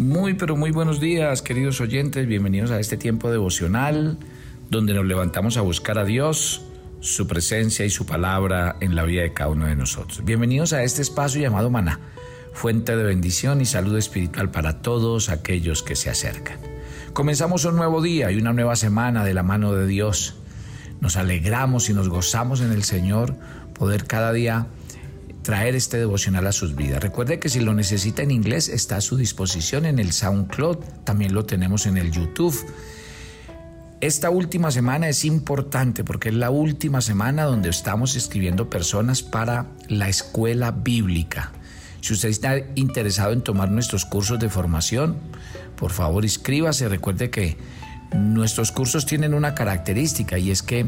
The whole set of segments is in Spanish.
Muy, pero muy buenos días, queridos oyentes. Bienvenidos a este tiempo devocional donde nos levantamos a buscar a Dios, su presencia y su palabra en la vida de cada uno de nosotros. Bienvenidos a este espacio llamado Maná, fuente de bendición y salud espiritual para todos aquellos que se acercan. Comenzamos un nuevo día y una nueva semana de la mano de Dios. Nos alegramos y nos gozamos en el Señor poder cada día traer este devocional a sus vidas. Recuerde que si lo necesita en inglés está a su disposición en el SoundCloud, también lo tenemos en el YouTube. Esta última semana es importante porque es la última semana donde estamos escribiendo personas para la escuela bíblica. Si usted está interesado en tomar nuestros cursos de formación, por favor inscríbase. Recuerde que nuestros cursos tienen una característica y es que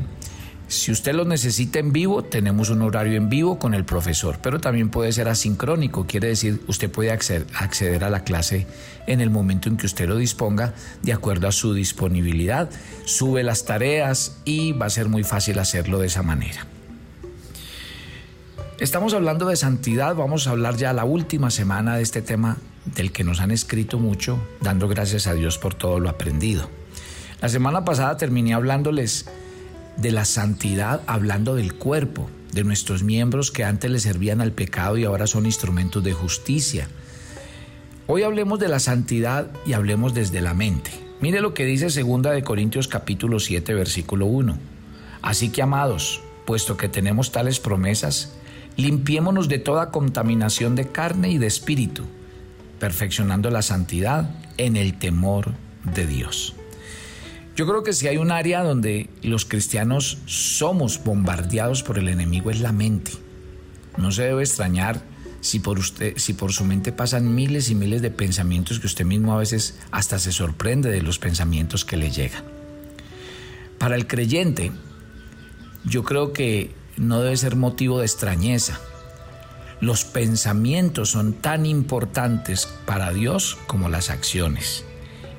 si usted lo necesita en vivo, tenemos un horario en vivo con el profesor, pero también puede ser asincrónico, quiere decir, usted puede acceder, a la clase en el momento en que usted lo disponga, de acuerdo a su disponibilidad, sube las tareas y va a ser muy fácil hacerlo de esa manera. Estamos hablando de santidad, vamos a hablar ya la última semana de este tema del que nos han escrito mucho, dando gracias a Dios por todo lo aprendido. La semana pasada terminé hablándoles de la santidad hablando del cuerpo, de nuestros miembros que antes le servían al pecado y ahora son instrumentos de justicia. Hoy hablemos de la santidad y hablemos desde la mente. Mire lo que dice 2 de Corintios capítulo 7 versículo 1. Así que amados, puesto que tenemos tales promesas, limpiémonos de toda contaminación de carne y de espíritu, perfeccionando la santidad en el temor de Dios. Yo creo que si hay un área donde los cristianos somos bombardeados por el enemigo es la mente. No se debe extrañar si por usted, si por su mente pasan miles y miles de pensamientos que usted mismo a veces hasta se sorprende de los pensamientos que le llegan. Para el creyente, yo creo que no debe ser motivo de extrañeza. Los pensamientos son tan importantes para Dios como las acciones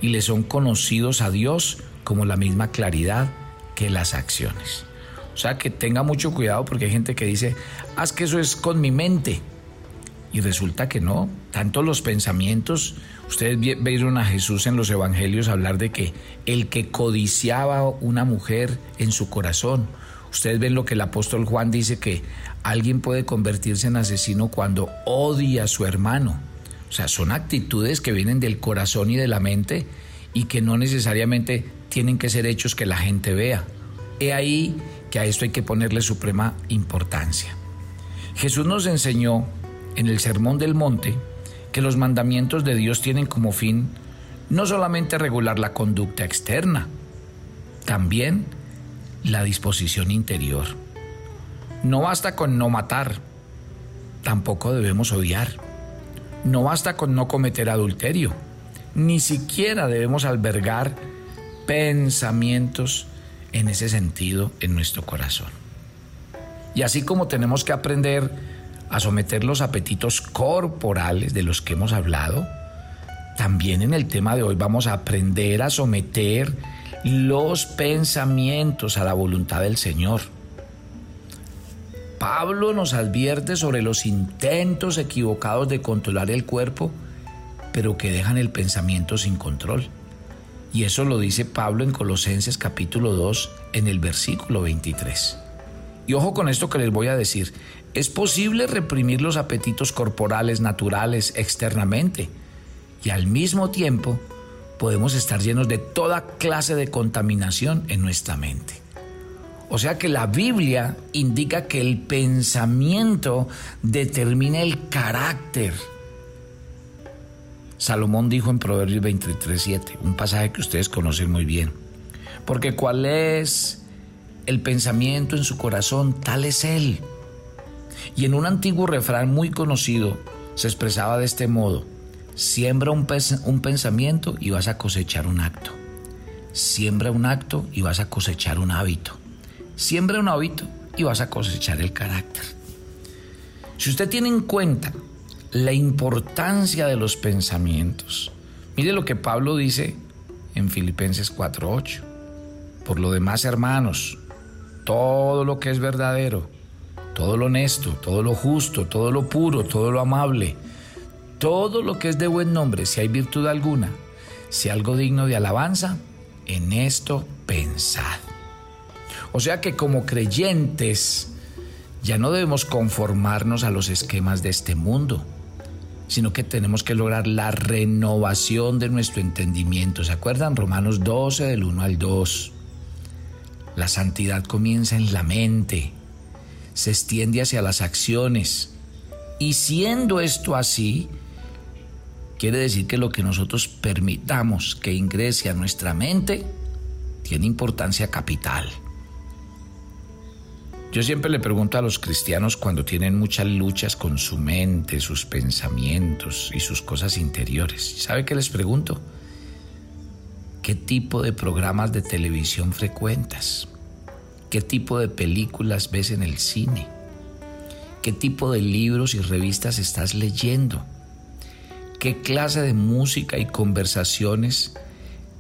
y le son conocidos a Dios como la misma claridad que las acciones. O sea, que tenga mucho cuidado porque hay gente que dice, haz que eso es con mi mente. Y resulta que no, tanto los pensamientos, ustedes vieron a Jesús en los evangelios hablar de que el que codiciaba una mujer en su corazón, ustedes ven lo que el apóstol Juan dice que alguien puede convertirse en asesino cuando odia a su hermano. O sea, son actitudes que vienen del corazón y de la mente y que no necesariamente tienen que ser hechos que la gente vea. He ahí que a esto hay que ponerle suprema importancia. Jesús nos enseñó en el Sermón del Monte que los mandamientos de Dios tienen como fin no solamente regular la conducta externa, también la disposición interior. No basta con no matar, tampoco debemos odiar. No basta con no cometer adulterio, ni siquiera debemos albergar pensamientos en ese sentido en nuestro corazón. Y así como tenemos que aprender a someter los apetitos corporales de los que hemos hablado, también en el tema de hoy vamos a aprender a someter los pensamientos a la voluntad del Señor. Pablo nos advierte sobre los intentos equivocados de controlar el cuerpo, pero que dejan el pensamiento sin control. Y eso lo dice Pablo en Colosenses capítulo 2 en el versículo 23. Y ojo con esto que les voy a decir. Es posible reprimir los apetitos corporales naturales externamente y al mismo tiempo podemos estar llenos de toda clase de contaminación en nuestra mente. O sea que la Biblia indica que el pensamiento determina el carácter Salomón dijo en Proverbios 23:7, un pasaje que ustedes conocen muy bien. Porque cuál es el pensamiento en su corazón, tal es él. Y en un antiguo refrán muy conocido se expresaba de este modo, siembra un, un pensamiento y vas a cosechar un acto. Siembra un acto y vas a cosechar un hábito. Siembra un hábito y vas a cosechar el carácter. Si usted tiene en cuenta la importancia de los pensamientos. Mire lo que Pablo dice en Filipenses 4:8. Por lo demás, hermanos, todo lo que es verdadero, todo lo honesto, todo lo justo, todo lo puro, todo lo amable, todo lo que es de buen nombre, si hay virtud alguna, si algo digno de alabanza, en esto pensad. O sea que como creyentes ya no debemos conformarnos a los esquemas de este mundo, sino que tenemos que lograr la renovación de nuestro entendimiento. ¿Se acuerdan? Romanos 12 del 1 al 2. La santidad comienza en la mente, se extiende hacia las acciones. Y siendo esto así, quiere decir que lo que nosotros permitamos que ingrese a nuestra mente tiene importancia capital. Yo siempre le pregunto a los cristianos cuando tienen muchas luchas con su mente, sus pensamientos y sus cosas interiores. ¿Sabe qué les pregunto? ¿Qué tipo de programas de televisión frecuentas? ¿Qué tipo de películas ves en el cine? ¿Qué tipo de libros y revistas estás leyendo? ¿Qué clase de música y conversaciones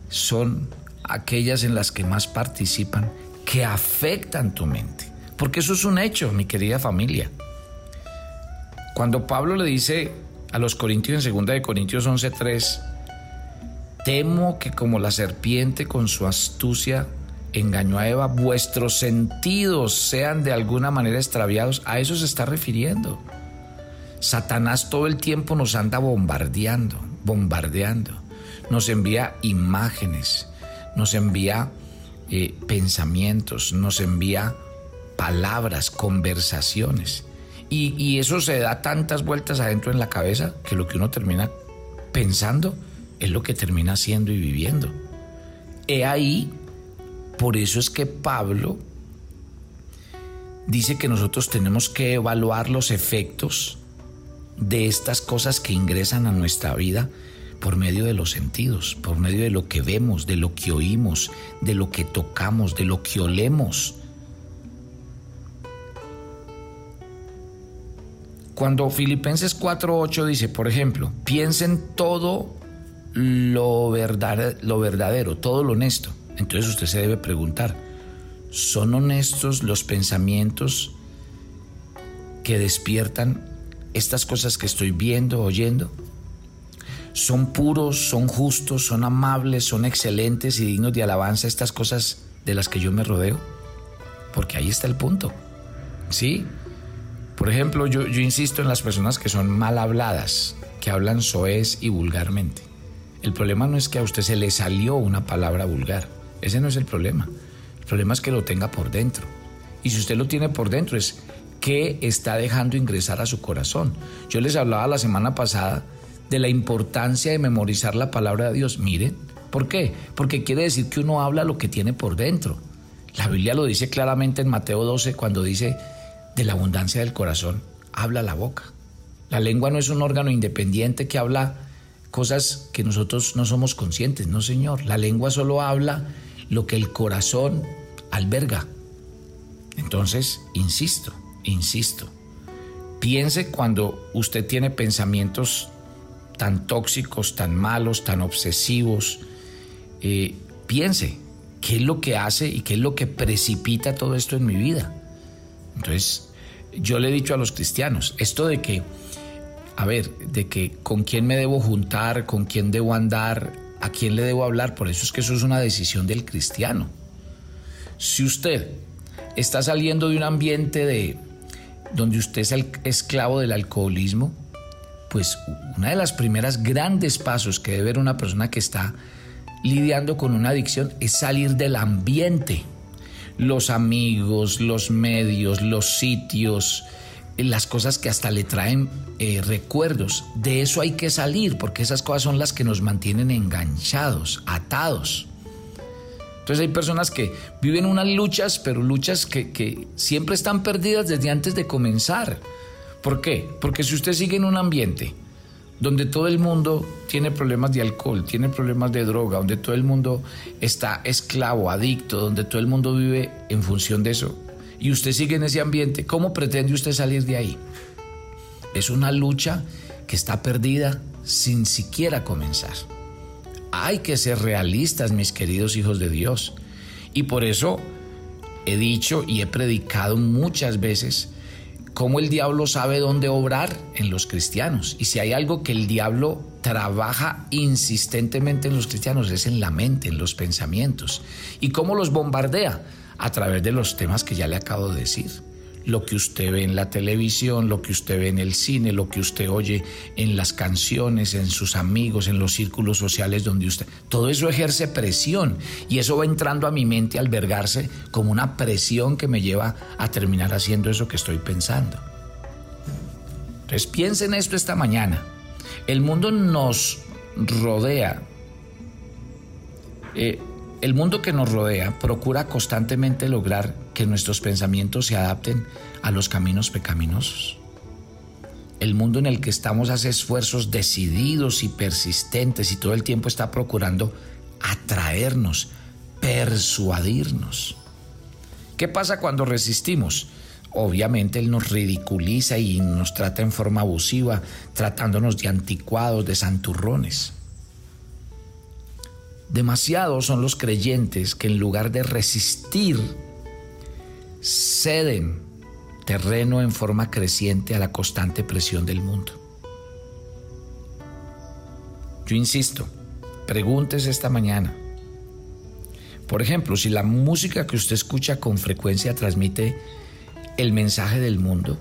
son aquellas en las que más participan que afectan tu mente? Porque eso es un hecho, mi querida familia. Cuando Pablo le dice a los Corintios en 2 de Corintios 11:3, temo que como la serpiente con su astucia engañó a Eva, vuestros sentidos sean de alguna manera extraviados, a eso se está refiriendo. Satanás todo el tiempo nos anda bombardeando, bombardeando. Nos envía imágenes, nos envía eh, pensamientos, nos envía palabras, conversaciones. Y, eso se da tantas vueltas adentro en la cabeza que lo que uno termina pensando es lo que termina siendo y viviendo. He ahí, por eso es que Pablo dice que nosotros tenemos que evaluar los efectos de estas cosas que ingresan a nuestra vida por medio de los sentidos, por medio de lo que vemos, de lo que oímos, de lo que tocamos, de lo que olemos. Cuando Filipenses 4.8 dice, por ejemplo, piensen todo lo, lo verdadero, todo lo honesto. Entonces usted se debe preguntar, ¿son honestos los pensamientos que despiertan estas cosas que estoy viendo, oyendo? ¿Son puros, son justos, son amables, son excelentes y dignos de alabanza estas cosas de las que yo me rodeo? Porque ahí está el punto. ¿Sí? Por ejemplo, yo, insisto en las personas que son mal habladas, que hablan soez y vulgarmente. El problema no es que a usted se le salió una palabra vulgar, ese no es el problema. El problema es que lo tenga por dentro. Y si usted lo tiene por dentro es qué está dejando ingresar a su corazón. Yo les hablaba la semana pasada de la importancia de memorizar la palabra de Dios. Miren, ¿por qué? Porque quiere decir que uno habla lo que tiene por dentro. La Biblia lo dice claramente en Mateo 12 cuando dice, de la abundancia del corazón habla la boca. La lengua no es un órgano independiente que habla cosas que nosotros no somos conscientes, no señor. La lengua solo habla lo que el corazón alberga. Entonces, insisto, insisto, piense cuando usted tiene pensamientos tan tóxicos, tan malos, tan obsesivos, eh, piense qué es lo que hace y qué es lo que precipita todo esto en mi vida. Entonces, yo le he dicho a los cristianos, esto de que, a ver, de que con quién me debo juntar, con quién debo andar, a quién le debo hablar, por eso es que eso es una decisión del cristiano. Si usted está saliendo de un ambiente de donde usted es el esclavo del alcoholismo, pues una de las primeras grandes pasos que debe ver una persona que está lidiando con una adicción es salir del ambiente los amigos, los medios, los sitios, las cosas que hasta le traen eh, recuerdos. De eso hay que salir porque esas cosas son las que nos mantienen enganchados, atados. Entonces hay personas que viven unas luchas, pero luchas que, que siempre están perdidas desde antes de comenzar. ¿Por qué? Porque si usted sigue en un ambiente donde todo el mundo tiene problemas de alcohol, tiene problemas de droga, donde todo el mundo está esclavo, adicto, donde todo el mundo vive en función de eso, y usted sigue en ese ambiente, ¿cómo pretende usted salir de ahí? Es una lucha que está perdida sin siquiera comenzar. Hay que ser realistas, mis queridos hijos de Dios. Y por eso he dicho y he predicado muchas veces cómo el diablo sabe dónde obrar en los cristianos. Y si hay algo que el diablo trabaja insistentemente en los cristianos es en la mente, en los pensamientos. ¿Y cómo los bombardea? A través de los temas que ya le acabo de decir lo que usted ve en la televisión, lo que usted ve en el cine, lo que usted oye en las canciones, en sus amigos, en los círculos sociales donde usted... Todo eso ejerce presión y eso va entrando a mi mente, albergarse como una presión que me lleva a terminar haciendo eso que estoy pensando. Entonces piensen esto esta mañana. El mundo nos rodea. Eh, el mundo que nos rodea procura constantemente lograr que nuestros pensamientos se adapten a los caminos pecaminosos. El mundo en el que estamos hace esfuerzos decididos y persistentes y todo el tiempo está procurando atraernos, persuadirnos. ¿Qué pasa cuando resistimos? Obviamente Él nos ridiculiza y nos trata en forma abusiva, tratándonos de anticuados, de santurrones. Demasiados son los creyentes que en lugar de resistir, ceden terreno en forma creciente a la constante presión del mundo. Yo insisto, pregúntese esta mañana. Por ejemplo, si la música que usted escucha con frecuencia transmite el mensaje del mundo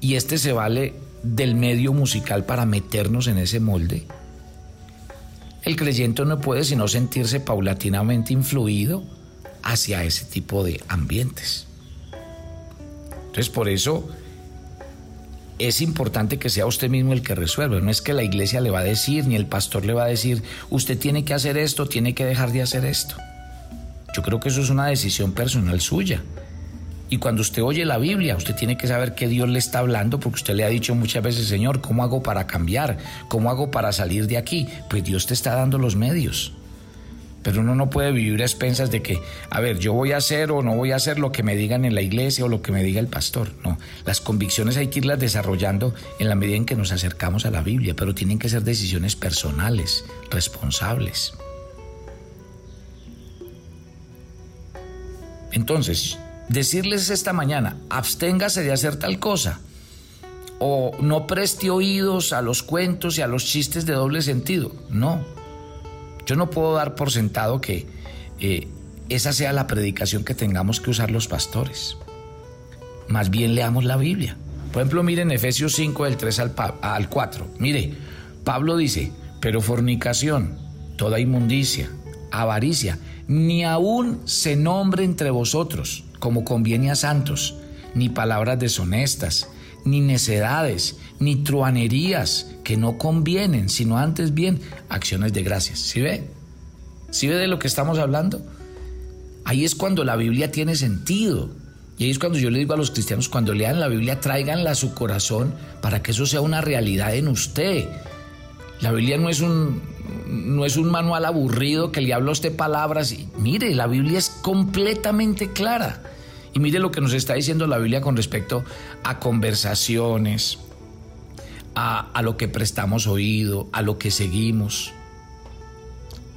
y este se vale del medio musical para meternos en ese molde, el creyente no puede sino sentirse paulatinamente influido hacia ese tipo de ambientes. Entonces, por eso es importante que sea usted mismo el que resuelva. No es que la iglesia le va a decir, ni el pastor le va a decir, usted tiene que hacer esto, tiene que dejar de hacer esto. Yo creo que eso es una decisión personal suya. Y cuando usted oye la Biblia, usted tiene que saber que Dios le está hablando porque usted le ha dicho muchas veces, Señor, ¿cómo hago para cambiar? ¿Cómo hago para salir de aquí? Pues Dios te está dando los medios. Pero uno no puede vivir a expensas de que, a ver, yo voy a hacer o no voy a hacer lo que me digan en la iglesia o lo que me diga el pastor. No, las convicciones hay que irlas desarrollando en la medida en que nos acercamos a la Biblia, pero tienen que ser decisiones personales, responsables. Entonces, decirles esta mañana, absténgase de hacer tal cosa, o no preste oídos a los cuentos y a los chistes de doble sentido. No, yo no puedo dar por sentado que eh, esa sea la predicación que tengamos que usar los pastores. Más bien leamos la Biblia. Por ejemplo, miren Efesios 5 del 3 al, al 4. Mire, Pablo dice, pero fornicación, toda inmundicia, avaricia, ni aún se nombre entre vosotros como conviene a santos, ni palabras deshonestas, ni necedades, ni truanerías que no convienen, sino antes bien acciones de gracias. ¿Sí ve? ¿Sí ve de lo que estamos hablando? Ahí es cuando la Biblia tiene sentido. Y ahí es cuando yo le digo a los cristianos, cuando lean la Biblia, tráiganla a su corazón para que eso sea una realidad en usted. La Biblia no es un, no es un manual aburrido que le habla a usted palabras. Mire, la Biblia es completamente clara. Y mire lo que nos está diciendo la Biblia con respecto a conversaciones, a, lo que prestamos oído, a lo que seguimos.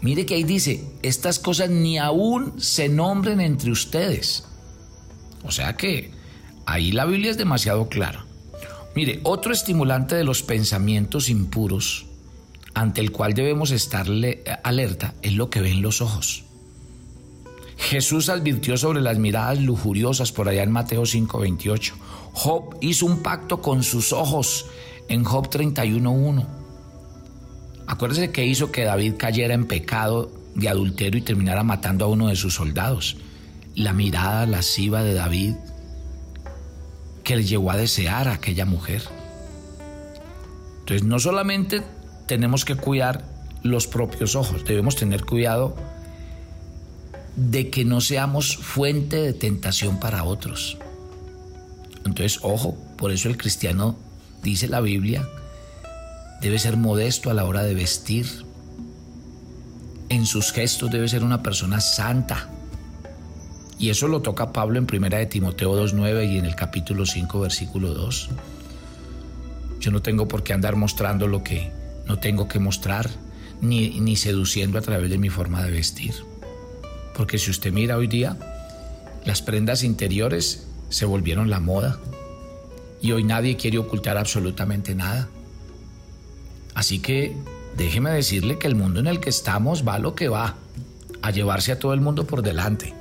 Mire que ahí dice, estas cosas ni aún se nombren entre ustedes. O sea que ahí la Biblia es demasiado clara. Mire, otro estimulante de los pensamientos impuros ante el cual debemos estarle alerta es lo que ven los ojos. Jesús advirtió sobre las miradas lujuriosas por allá en Mateo 5:28. Job hizo un pacto con sus ojos en Job 31:1. Acuérdese que hizo que David cayera en pecado de adulterio y terminara matando a uno de sus soldados. La mirada lasciva de David que le llevó a desear a aquella mujer. Entonces no solamente tenemos que cuidar los propios ojos, debemos tener cuidado de que no seamos fuente de tentación para otros. Entonces, ojo, por eso el cristiano, dice la Biblia, debe ser modesto a la hora de vestir. En sus gestos debe ser una persona santa. Y eso lo toca Pablo en 1 de Timoteo 2.9 y en el capítulo 5, versículo 2. Yo no tengo por qué andar mostrando lo que no tengo que mostrar ni, ni seduciendo a través de mi forma de vestir. Porque si usted mira hoy día, las prendas interiores se volvieron la moda. Y hoy nadie quiere ocultar absolutamente nada. Así que déjeme decirle que el mundo en el que estamos va lo que va, a llevarse a todo el mundo por delante.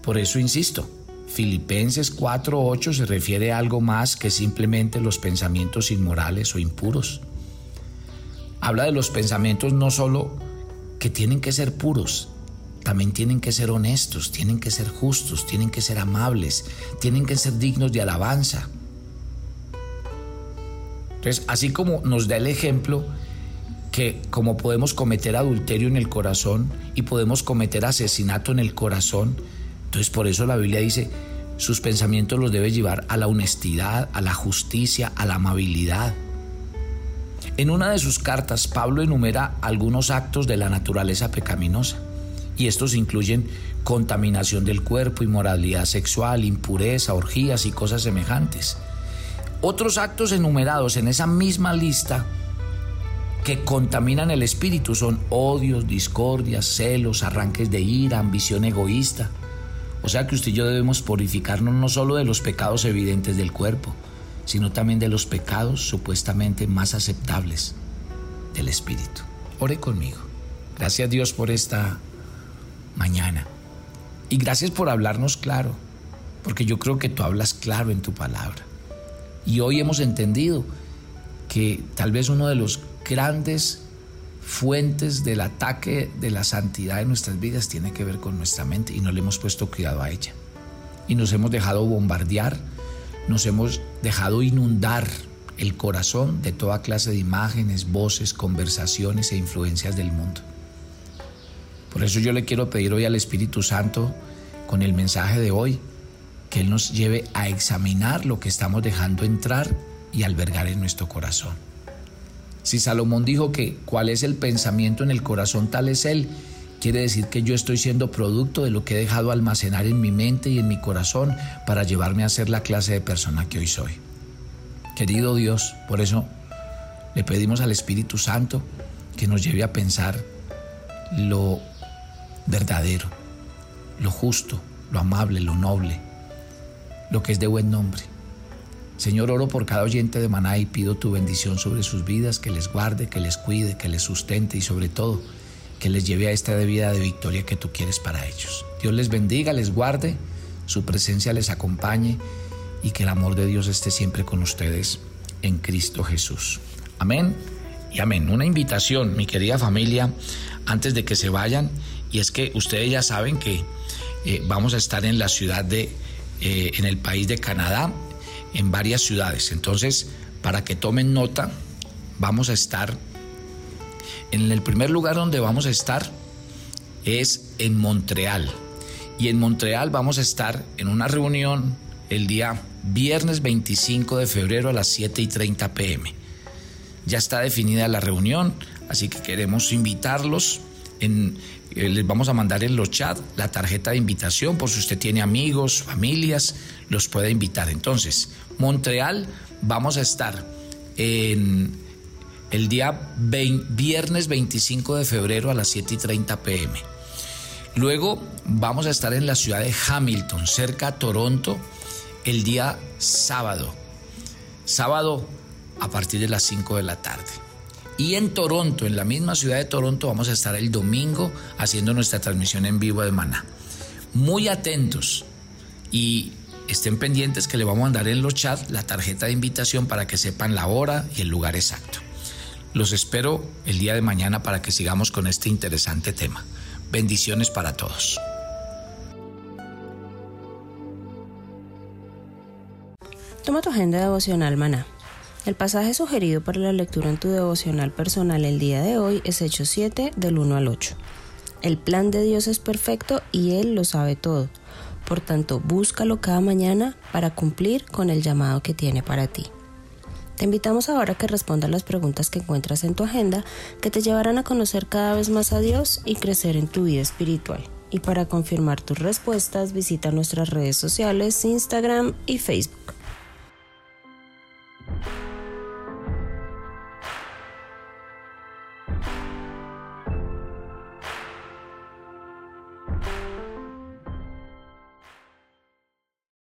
Por eso insisto, Filipenses 4.8 se refiere a algo más que simplemente los pensamientos inmorales o impuros. Habla de los pensamientos no solo que tienen que ser puros, también tienen que ser honestos, tienen que ser justos, tienen que ser amables, tienen que ser dignos de alabanza. Entonces, así como nos da el ejemplo que como podemos cometer adulterio en el corazón y podemos cometer asesinato en el corazón, entonces por eso la Biblia dice, sus pensamientos los debe llevar a la honestidad, a la justicia, a la amabilidad. En una de sus cartas, Pablo enumera algunos actos de la naturaleza pecaminosa, y estos incluyen contaminación del cuerpo, inmoralidad sexual, impureza, orgías y cosas semejantes. Otros actos enumerados en esa misma lista que contaminan el espíritu son odios, discordias, celos, arranques de ira, ambición egoísta, o sea que usted y yo debemos purificarnos no solo de los pecados evidentes del cuerpo, sino también de los pecados supuestamente más aceptables del espíritu. Ore conmigo. Gracias Dios por esta mañana. Y gracias por hablarnos claro, porque yo creo que tú hablas claro en tu palabra. Y hoy hemos entendido que tal vez uno de los grandes fuentes del ataque de la santidad en nuestras vidas tiene que ver con nuestra mente y no le hemos puesto cuidado a ella. Y nos hemos dejado bombardear, nos hemos dejado inundar el corazón de toda clase de imágenes, voces, conversaciones e influencias del mundo. Por eso yo le quiero pedir hoy al Espíritu Santo, con el mensaje de hoy, que Él nos lleve a examinar lo que estamos dejando entrar y albergar en nuestro corazón. Si Salomón dijo que cuál es el pensamiento en el corazón, tal es él, quiere decir que yo estoy siendo producto de lo que he dejado almacenar en mi mente y en mi corazón para llevarme a ser la clase de persona que hoy soy. Querido Dios, por eso le pedimos al Espíritu Santo que nos lleve a pensar lo verdadero, lo justo, lo amable, lo noble, lo que es de buen nombre Señor, oro por cada oyente de Maná y pido tu bendición sobre sus vidas, que les guarde, que les cuide, que les sustente y sobre todo que les lleve a esta vida de victoria que tú quieres para ellos. Dios les bendiga, les guarde, su presencia les acompañe y que el amor de Dios esté siempre con ustedes en Cristo Jesús. Amén y amén. Una invitación, mi querida familia, antes de que se vayan, y es que ustedes ya saben que eh, vamos a estar en la ciudad de, eh, en el país de Canadá, en varias ciudades. Entonces, para que tomen nota, vamos a estar, en el primer lugar donde vamos a estar es en Montreal. Y en Montreal vamos a estar en una reunión el día viernes 25 de febrero a las 7 y 30 pm. Ya está definida la reunión, así que queremos invitarlos. Eh, les vamos a mandar en los chats la tarjeta de invitación por si usted tiene amigos, familias, los puede invitar. Entonces, Montreal vamos a estar en el día viernes 25 de febrero a las 7 y 30 pm. Luego vamos a estar en la ciudad de Hamilton, cerca a Toronto, el día sábado. Sábado a partir de las 5 de la tarde. Y en Toronto, en la misma ciudad de Toronto, vamos a estar el domingo haciendo nuestra transmisión en vivo de Maná. Muy atentos y estén pendientes que le vamos a mandar en los chats la tarjeta de invitación para que sepan la hora y el lugar exacto. Los espero el día de mañana para que sigamos con este interesante tema. Bendiciones para todos. Toma tu agenda devocional, Maná el pasaje sugerido para la lectura en tu devocional personal el día de hoy es Hechos 7 del 1 al 8. El plan de Dios es perfecto y Él lo sabe todo. Por tanto, búscalo cada mañana para cumplir con el llamado que tiene para ti. Te invitamos ahora a que respondas las preguntas que encuentras en tu agenda que te llevarán a conocer cada vez más a Dios y crecer en tu vida espiritual. Y para confirmar tus respuestas, visita nuestras redes sociales, Instagram y Facebook.